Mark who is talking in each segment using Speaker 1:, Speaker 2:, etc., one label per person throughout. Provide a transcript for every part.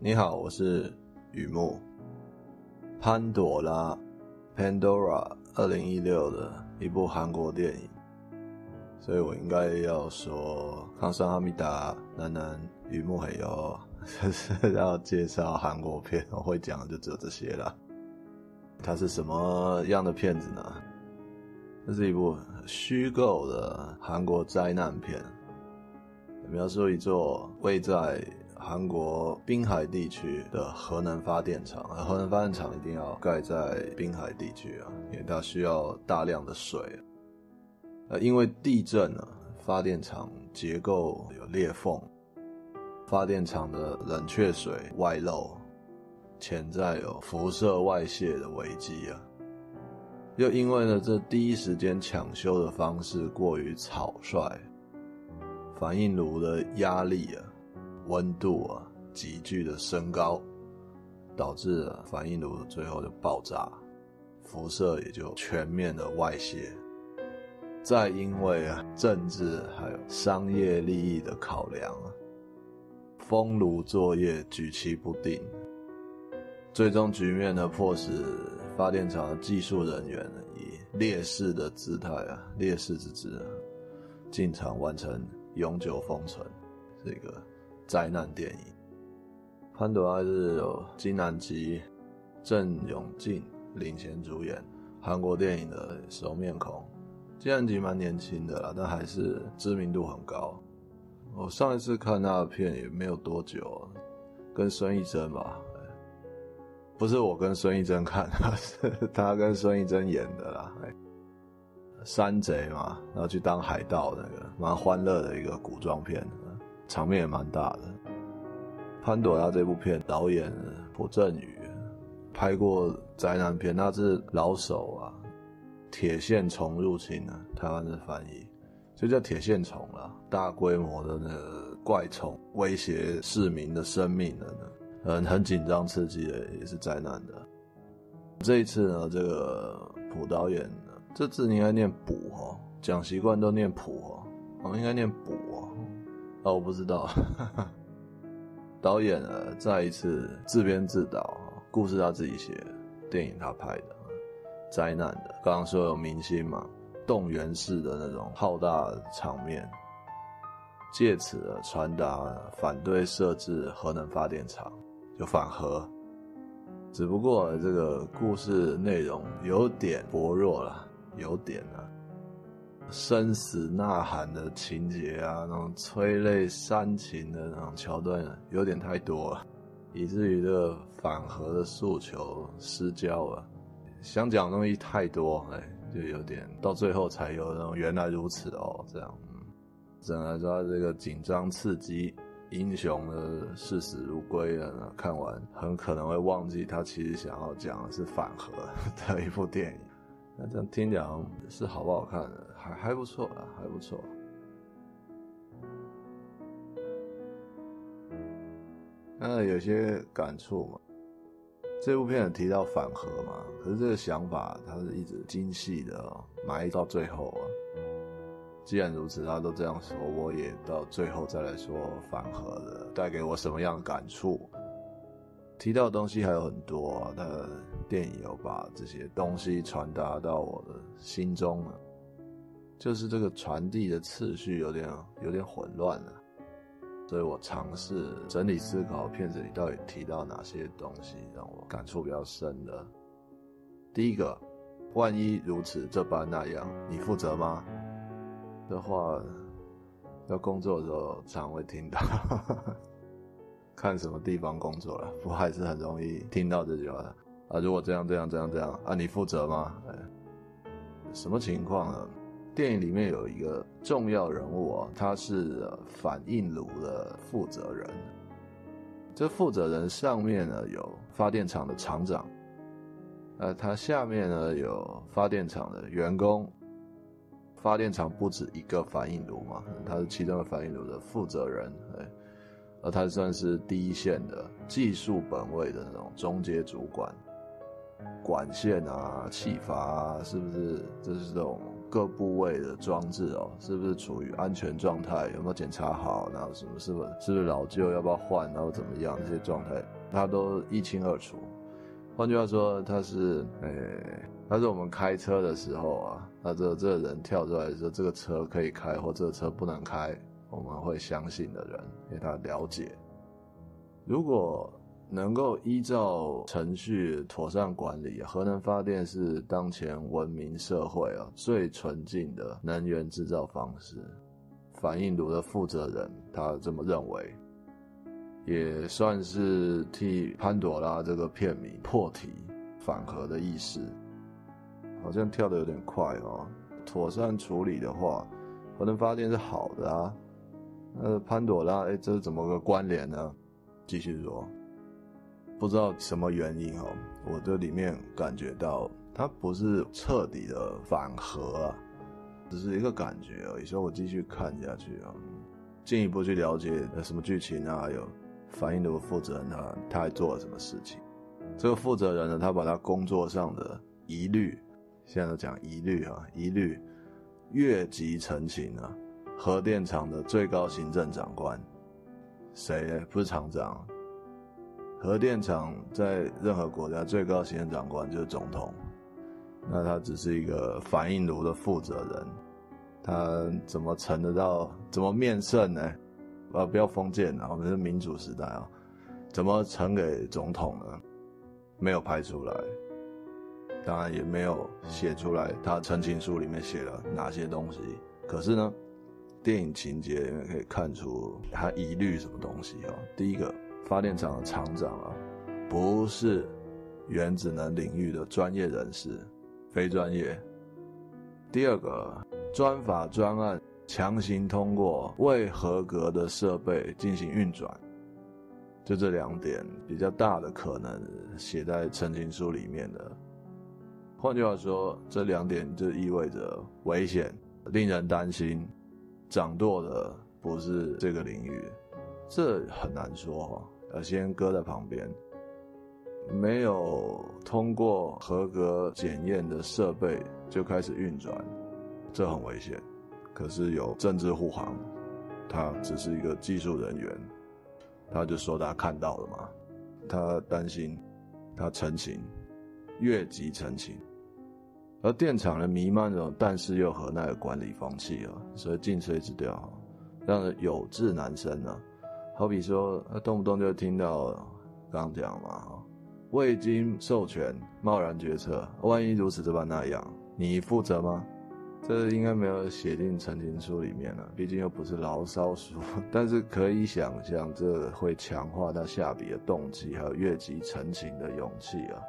Speaker 1: 你好，我是雨木。潘朵拉 （Pandora） 二零一六的一部韩国电影，所以我应该要说康桑哈密达南南雨木黑哟，就是要介绍韩国片，我会讲的就只有这些了。它是什么样的片子呢？这是一部虚构的韩国灾难片，描述一座位在韩国滨海地区的核能发电厂，而核能发电厂一定要盖在滨海地区啊，因为它需要大量的水。呃，因为地震呢，发电厂结构有裂缝，发电厂的冷却水外漏，潜在有辐射外泄的危机啊。又因为呢，这第一时间抢修的方式过于草率，反应炉的压力啊。温度啊，急剧的升高，导致了反应炉最后就爆炸，辐射也就全面的外泄。再因为啊政治还有商业利益的考量啊，封炉作业举棋不定，最终局面呢，迫使发电厂的技术人员以烈士的姿态啊，烈士之姿啊，进场完成永久封存这个。灾难电影，潘朵拉是有金南吉、郑永敬领衔主演，韩国电影的熟面孔。金南吉蛮年轻的啦，但还是知名度很高。我上一次看他的片也没有多久，跟孙艺珍吧，不是我跟孙艺珍看，是他跟孙艺珍演的啦。山贼嘛，然后去当海盗，那个蛮欢乐的一个古装片。场面也蛮大的。潘朵拉这部片导演朴正宇拍过灾难片，那是老手啊。铁线虫入侵呢，台湾的翻译就叫铁线虫了。大规模的那个怪虫威胁市民的生命的呢，很很紧张刺激的，也是灾难的。这一次呢，这个朴导演，这字应该念卜哦，讲习惯都念卜哦，我们应该念卜哦。哦，我不知道。导演呢，再一次自编自导，故事他自己写，电影他拍的，灾难的。刚刚说有明星嘛，动员式的那种浩大场面，借此传达反对设置核能发电厂，就反核。只不过这个故事内容有点薄弱了，有点啊。生死呐喊的情节啊，那种催泪煽情的那种桥段有点太多了，以至于这个反核的诉求失焦了。想讲的东西太多，哎，就有点到最后才有那种原来如此哦，这样。嗯，整来说这个紧张刺激，英雄的视死如归啊，看完很可能会忘记他其实想要讲的是反核的一部电影。那这样听讲是好不好看的？还还不错啊，还不错。那有些感触嘛。这部片提到反核嘛，可是这个想法它是一直精细的埋到最后啊。既然如此，他都这样说，我也到最后再来说反核的带给我什么样的感触。提到的东西还有很多啊，他电影有把这些东西传达到我的心中了，就是这个传递的次序有点有点混乱了，所以我尝试整理思考片子里到底提到哪些东西让我感触比较深的。第一个，万一如此这般那样，你负责吗？的话，要工作的时候常会听到。看什么地方工作了，不还是很容易听到这句话啊？如果这样这样这样这样啊，你负责吗？什么情况呢？电影里面有一个重要人物啊，他是反应炉的负责人。这负责人上面呢有发电厂的厂长，呃，他下面呢有发电厂的员工。发电厂不止一个反应炉嘛，他是其中的反应炉的负责人，哎。而他算是第一线的技术本位的那种中阶主管，管线啊、气阀啊，是不是？这是这种各部位的装置哦，是不是处于安全状态？有没有检查好？然后什么是不是是不是老旧？要不要换？然后怎么样？这些状态他都一清二楚。换句话说，他是诶，他是我们开车的时候啊，他这这个人跳出来说这个车可以开或这个车不能开，我们会相信的人，因为他了解。如果能够依照程序妥善管理，核能发电是当前文明社会啊最纯净的能源制造方式。反应炉的负责人他这么认为，也算是替潘朵拉这个片名破题反核的意思。好像跳的有点快哦。妥善处理的话，核能发电是好的啊。那潘朵拉，哎，这是怎么个关联呢？继续说。不知道什么原因哦，我这里面感觉到它不是彻底的反核啊，只是一个感觉而已。所以我继续看下去啊，进一步去了解什么剧情啊，有反应的负责人他他还做了什么事情。这个负责人呢，他把他工作上的疑虑，现在都讲疑虑啊，疑虑越级澄清啊，核电厂的最高行政长官，谁？不是厂长。核电厂在任何国家最高行政长官就是总统，那他只是一个反应炉的负责人，他怎么呈得到？怎么面圣呢？啊，不要封建啊，我们是民主时代啊，怎么呈给总统呢？没有拍出来，当然也没有写出来，他陈情书里面写了哪些东西。可是呢，电影情节里面可以看出他疑虑什么东西啊？第一个。发电厂的厂长啊，不是原子能领域的专业人士，非专业。第二个，专法专案强行通过未合格的设备进行运转，就这两点比较大的可能写在陈情书里面的。换句话说，这两点就意味着危险，令人担心，掌舵的不是这个领域，这很难说哈。要，先搁在旁边。没有通过合格检验的设备就开始运转，这很危险。可是有政治护航，他只是一个技术人员，他就说他看到了嘛，他担心，他澄清，越级澄清。而电厂呢，弥漫着但是又何奈的管理风气啊，所以进水之调，让有志难伸啊。好比说，动不动就听到刚讲嘛，未经授权贸然决策，万一如此这般那样，你负责吗？这应该没有写进陈情书里面了，毕竟又不是牢骚书。但是可以想象，这会强化他下笔的动机，还有越级澄清的勇气啊。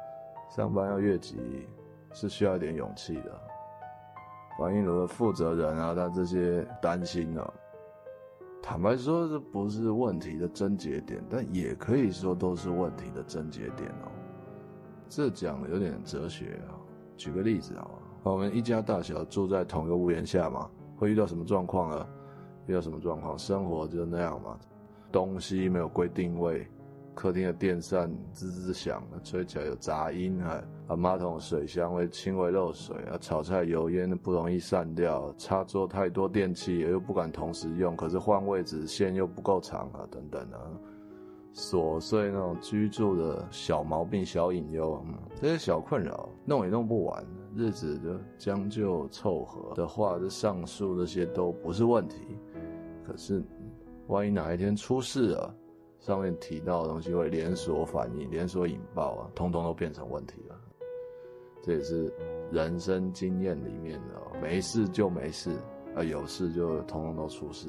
Speaker 1: 上班要越级，是需要一点勇气的。反应炉的负责人啊，他这些担心啊。坦白说，这不是问题的症结点，但也可以说都是问题的症结点哦。这讲的有点哲学啊。举个例子啊，我们一家大小住在同一个屋檐下嘛，会遇到什么状况呢？遇到什么状况？生活就那样嘛，东西没有归定位。客厅的电扇滋滋响，吹起来有杂音啊！啊，马桶水箱会轻微漏水啊，炒菜油烟不容易散掉，插座太多电器又不敢同时用，可是换位置线又不够长啊，等等啊，琐碎那种居住的小毛病、小隐忧，嗯，这些小困扰弄也弄不完，日子就将就凑合的话，这上述这些都不是问题，可是万一哪一天出事了？上面提到的东西会连锁反应、连锁引爆啊，通通都变成问题了。这也是人生经验里面的，没事就没事，啊，有事就通通都出事。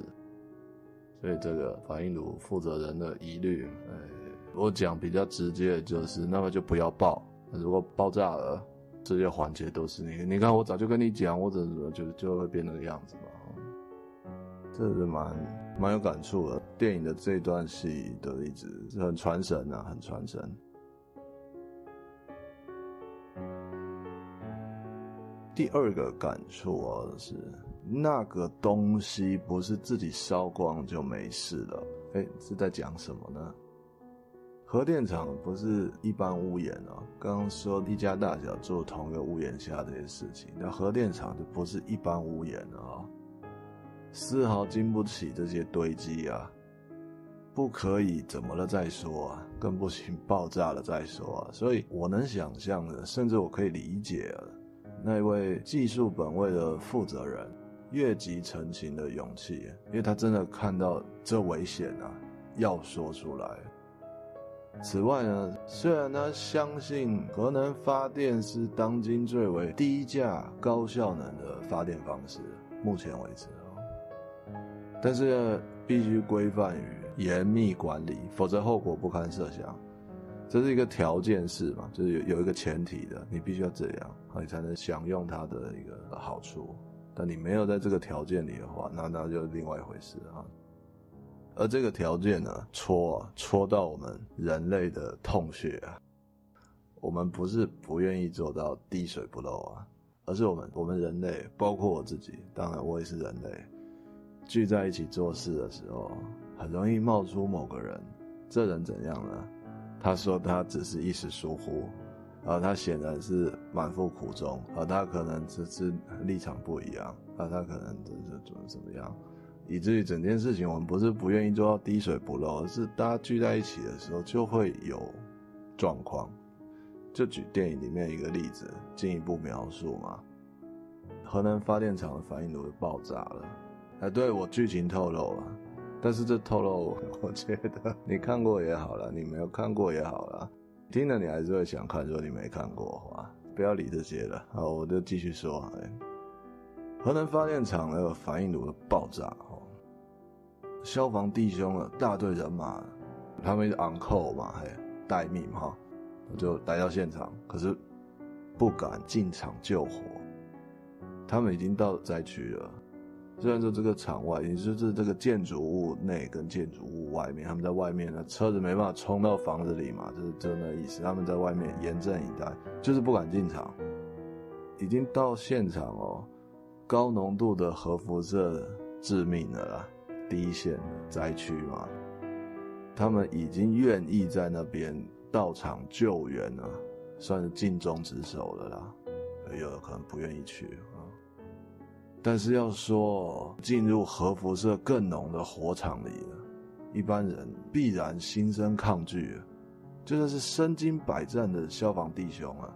Speaker 1: 所以这个反应炉负责人的疑虑，哎，我讲比较直接的就是，那么就不要爆。如果爆炸了，这些环节都是你。你看，我早就跟你讲，我怎么就就会变那个样子嘛。这是蛮。蛮有感触的，电影的这段戏的例子很传神啊，很传神。第二个感触啊是，那个东西不是自己烧光就没事了。哎，是在讲什么呢？核电厂不是一般屋檐啊，刚刚说一家大小住同一个屋檐下这些事情，那核电厂就不是一般屋檐啊，丝毫经不起这些堆积啊，不可以怎么了再说啊，更不行爆炸了再说啊，所以我能想象的，甚至我可以理解啊，那位技术本位的负责人越级成型的勇气，因为他真的看到这危险啊，要说出来。此外呢，虽然他相信核能发电是当今最为低价、高效能的发电方式，目前为止，但是，必须规范与严密管理，否则后果不堪设想。这是一个条件式嘛，就是有有一个前提的，你必须要这样，你才能享用它的一个好处。但你没有在这个条件里的话，那那就另外一回事啊。而这个条件呢，戳啊，戳到我们人类的痛穴啊！我们不是不愿意做到滴水不漏啊，而是我们我们人类，包括我自己，当然我也是人类，聚在一起做事的时候，很容易冒出某个人。这人怎样呢？他说他只是一时疏忽，而他显然是满腹苦衷，而他可能只是立场不一样，而他可能只是怎么怎么样。以至于整件事情，我们不是不愿意做到滴水不漏，而是大家聚在一起的时候就会有状况。就举电影里面一个例子，进一步描述嘛。核能发电厂的反应炉爆炸了。啊，对，我剧情透露了，但是这透露，我觉得你看过也好了，你没有看过也好了，听了你还是会想看。如果你没看过的话，不要理这些了。好，我就继续说。哎，核能发电厂那个反应炉的爆炸。哦消防弟兄了，大队人马，他们是 on call 嘛，还待命哈，我就来到现场，可是不敢进场救火。他们已经到灾区了，虽然说这个场外，也就是这个建筑物内跟建筑物外面，他们在外面呢，车子没办法冲到房子里嘛，就是这个意思。他们在外面严阵以待，就是不敢进场。已经到现场哦，高浓度的核辐射致命了啦。第一线灾区嘛，他们已经愿意在那边到场救援了，算是尽忠职守了啦。有可能不愿意去。但是要说进入核辐射更浓的火场里了，一般人必然心生抗拒。就算是身经百战的消防弟兄啊，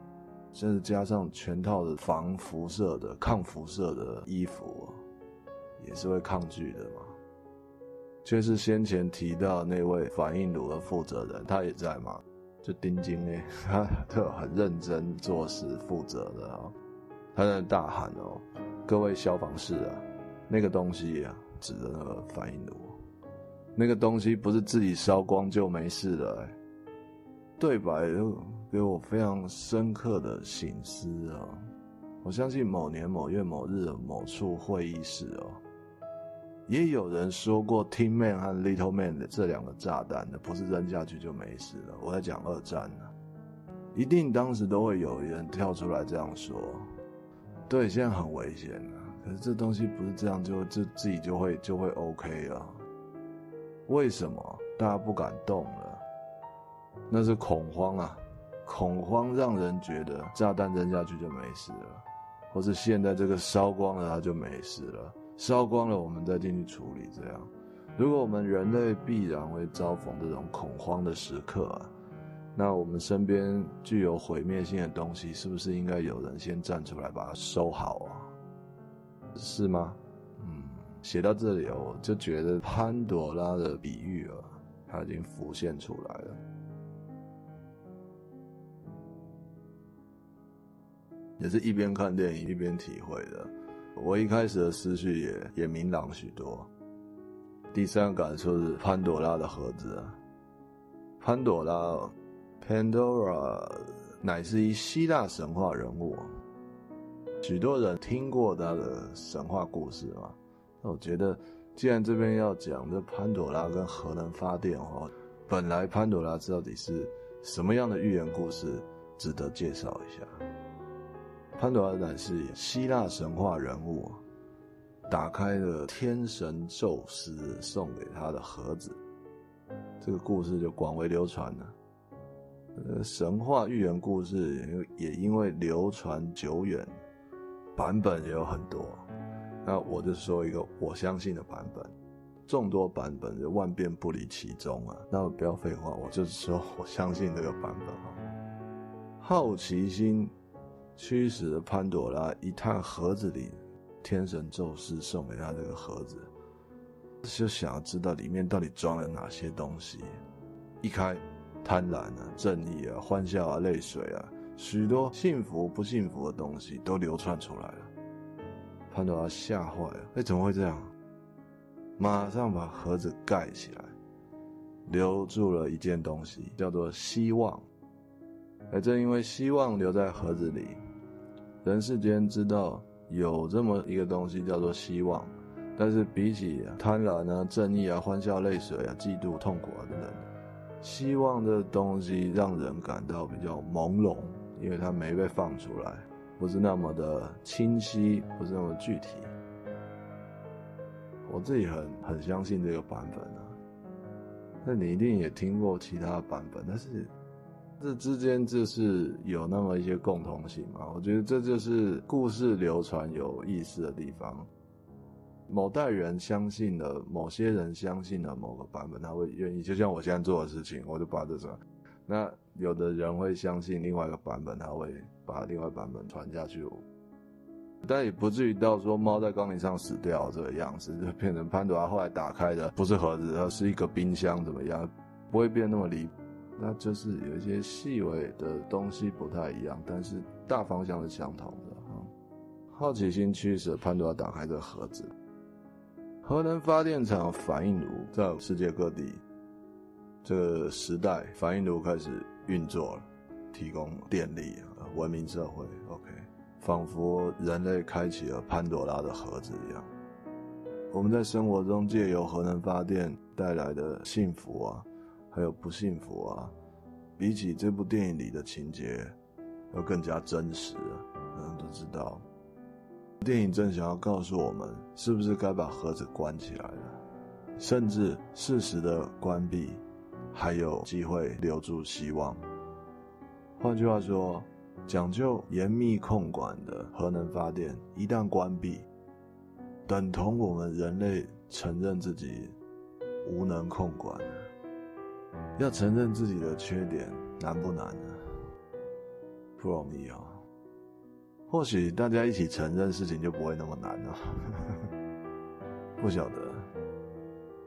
Speaker 1: 甚至加上全套的防辐射的、抗辐射的衣服，也是会抗拒的嘛。却是先前提到那位反应炉的负责人，他也在嘛？就丁金呢，他特很认真做事、负责的啊、他在大喊哦、：“各位消防士啊，那个东西啊，指着那个反应炉，那个东西不是自己烧光就没事的、欸。”对白又给我非常深刻的醒思啊！我相信某年某月某日的某处会议室哦、也有人说过，Team Man 和 Little Man 的这两个炸弹的，不是扔下去就没事了。我在讲二战呢，一定当时都会有人跳出来这样说。对，现在很危险啊，可是这东西不是这样就就自己就会就会 OK 啊？为什么大家不敢动了？那是恐慌啊，恐慌让人觉得炸弹扔下去就没事了，或是现在这个烧光了它就没事了。烧光了，我们再进去处理。这样，如果我们人类必然会遭逢这种恐慌的时刻，那我们身边具有毁灭性的东西，是不是应该有人先站出来把它收好啊？是吗？嗯，写到这里，我就觉得潘朵拉的比喻啊，它已经浮现出来了，也是一边看电影一边体会的。我一开始的思绪也也明朗许多。第三个感受是潘朵拉的盒子，潘朵拉 （Pandora） 乃是一希腊神话人物，许多人听过他的神话故事嘛。那我觉得，既然这边要讲这潘朵拉跟核能发电哦，本来潘朵拉到底是什么样的寓言故事，值得介绍一下。潘朵拉乃是希腊神话人物，打开了天神宙斯送给他的盒子，这个故事就广为流传了。呃，神话寓言故事也因为流传久远，版本也有很多。那我就说一个我相信的版本，众多版本就万变不离其宗啊。那我不要废话，我就是说我相信这个版本啊。好奇心驱使潘朵拉一探盒子里，天神宙斯送给他这个盒子，就想要知道里面到底装了哪些东西。一开。贪婪啊，正义啊，欢笑啊，泪水啊，许多幸福不幸福的东西都流窜出来了。潘多拉吓坏了，哎，怎么会这样？马上把盒子盖起来，留住了一件东西，叫做希望。哎，正因为希望留在盒子里，人世间知道有这么一个东西叫做希望，但是比起贪婪啊，正义啊，欢笑泪水啊，嫉妒痛苦啊等等。希望的东西让人感到比较朦胧，因为它没被放出来，不是那么的清晰，不是那么具体。我自己很很相信这个版本啊，那你一定也听过其他版本，但是这之间就是有那么一些共同性嘛？我觉得这就是故事流传有意思的地方。某代人相信了，某些人相信了某个版本，他会愿意，就像我现在做的事情，我就把这个。那有的人会相信另外一个版本，他会把另外版本传下去，但也不至于到说猫在钢铃上死掉这个样子，就变成潘朵拉后来打开的不是盒子，而是一个冰箱，怎么样？不会变那么离，那就是有一些细微的东西不太一样，但是大方向是相同的。好奇心驱使潘多拉打开这个盒子。核能发电厂反应炉在世界各地，这个时代反应炉开始运作了，提供电力，文明社会。OK，仿佛人类开启了潘多拉的盒子一样。我们在生活中借由核能发电带来的幸福啊，还有不幸福啊，比起这部电影里的情节，要更加真实。人人都知道。电影正想要告诉我们，是不是该把盒子关起来了，甚至适时的关闭，还有机会留住希望。换句话说，讲究严密控管的核能发电，一旦关闭，等同我们人类承认自己无能控管。要承认自己的缺点，难不难呢？不容易啊。或许大家一起承认事情就不会那么难了。不晓得，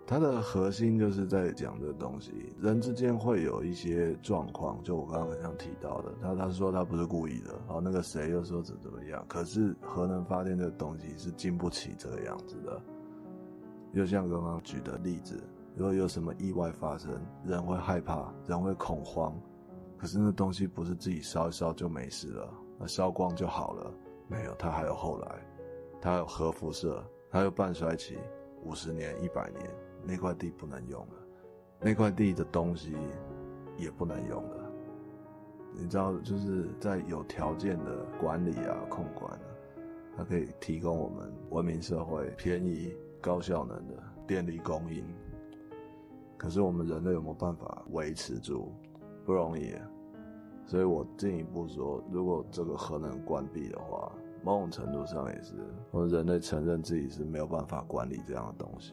Speaker 1: 它的核心就是在讲这东西，人之间会有一些状况，就我刚刚好像提到的，他他说他不是故意的，然后那个谁又说怎怎么样，可是核能发电这个东西是经不起这个样子的。就像刚刚举的例子，如果有什么意外发生，人会害怕，人会恐慌，可是那东西不是自己烧一烧就没事了。那烧光就好了？没有，它还有后来，它有核辐射，它有半衰期，五十年、一百年，那块地不能用了，那块地的东西也不能用了。你知道，就是在有条件的管理啊、控管啊，它可以提供我们文明社会便宜、高效能的电力供应。可是我们人类有没有办法维持住？不容易。所以我进一步说，如果这个核能关闭的话，某种程度上也是我们人类承认自己是没有办法管理这样的东西，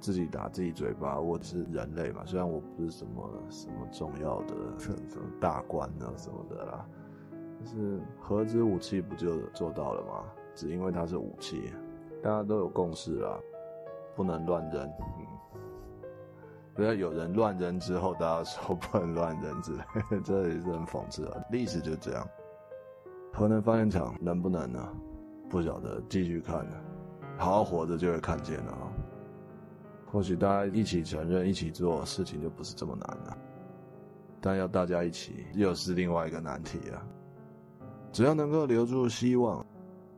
Speaker 1: 自己打自己嘴巴。我是人类嘛，虽然我不是什么什么重要的什么大官啊什么的啦，但是核子武器不就做到了吗？只因为它是武器，大家都有共识啦，不能乱扔。不要有人乱扔之后，大家说不能乱扔之类，这也是很讽刺啊。历史就这样，核能发电厂能不能呢？不晓得，继续看呢。好好活着就会看见了啊。或许大家一起承认、一起做事情就不是这么难了，但要大家一起又是另外一个难题啊。只要能够留住希望，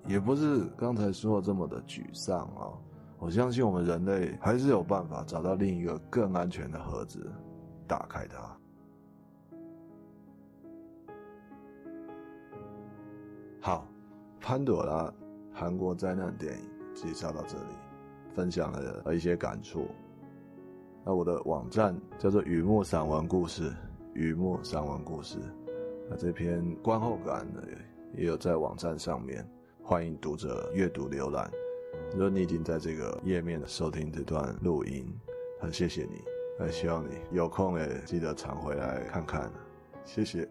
Speaker 1: 也不是刚才说的这么的沮丧啊。我相信我们人类还是有办法找到另一个更安全的盒子，打开它。好，潘朵拉，韩国灾难电影介绍到这里，分享了一些感触。那我的网站叫做雨墨散文故事，雨墨散文故事。那这篇观后感呢，也有在网站上面，欢迎读者阅读浏览。如果你已经在这个页面收听这段录音，很谢谢你，很希望你有空也记得常回来看看，谢谢。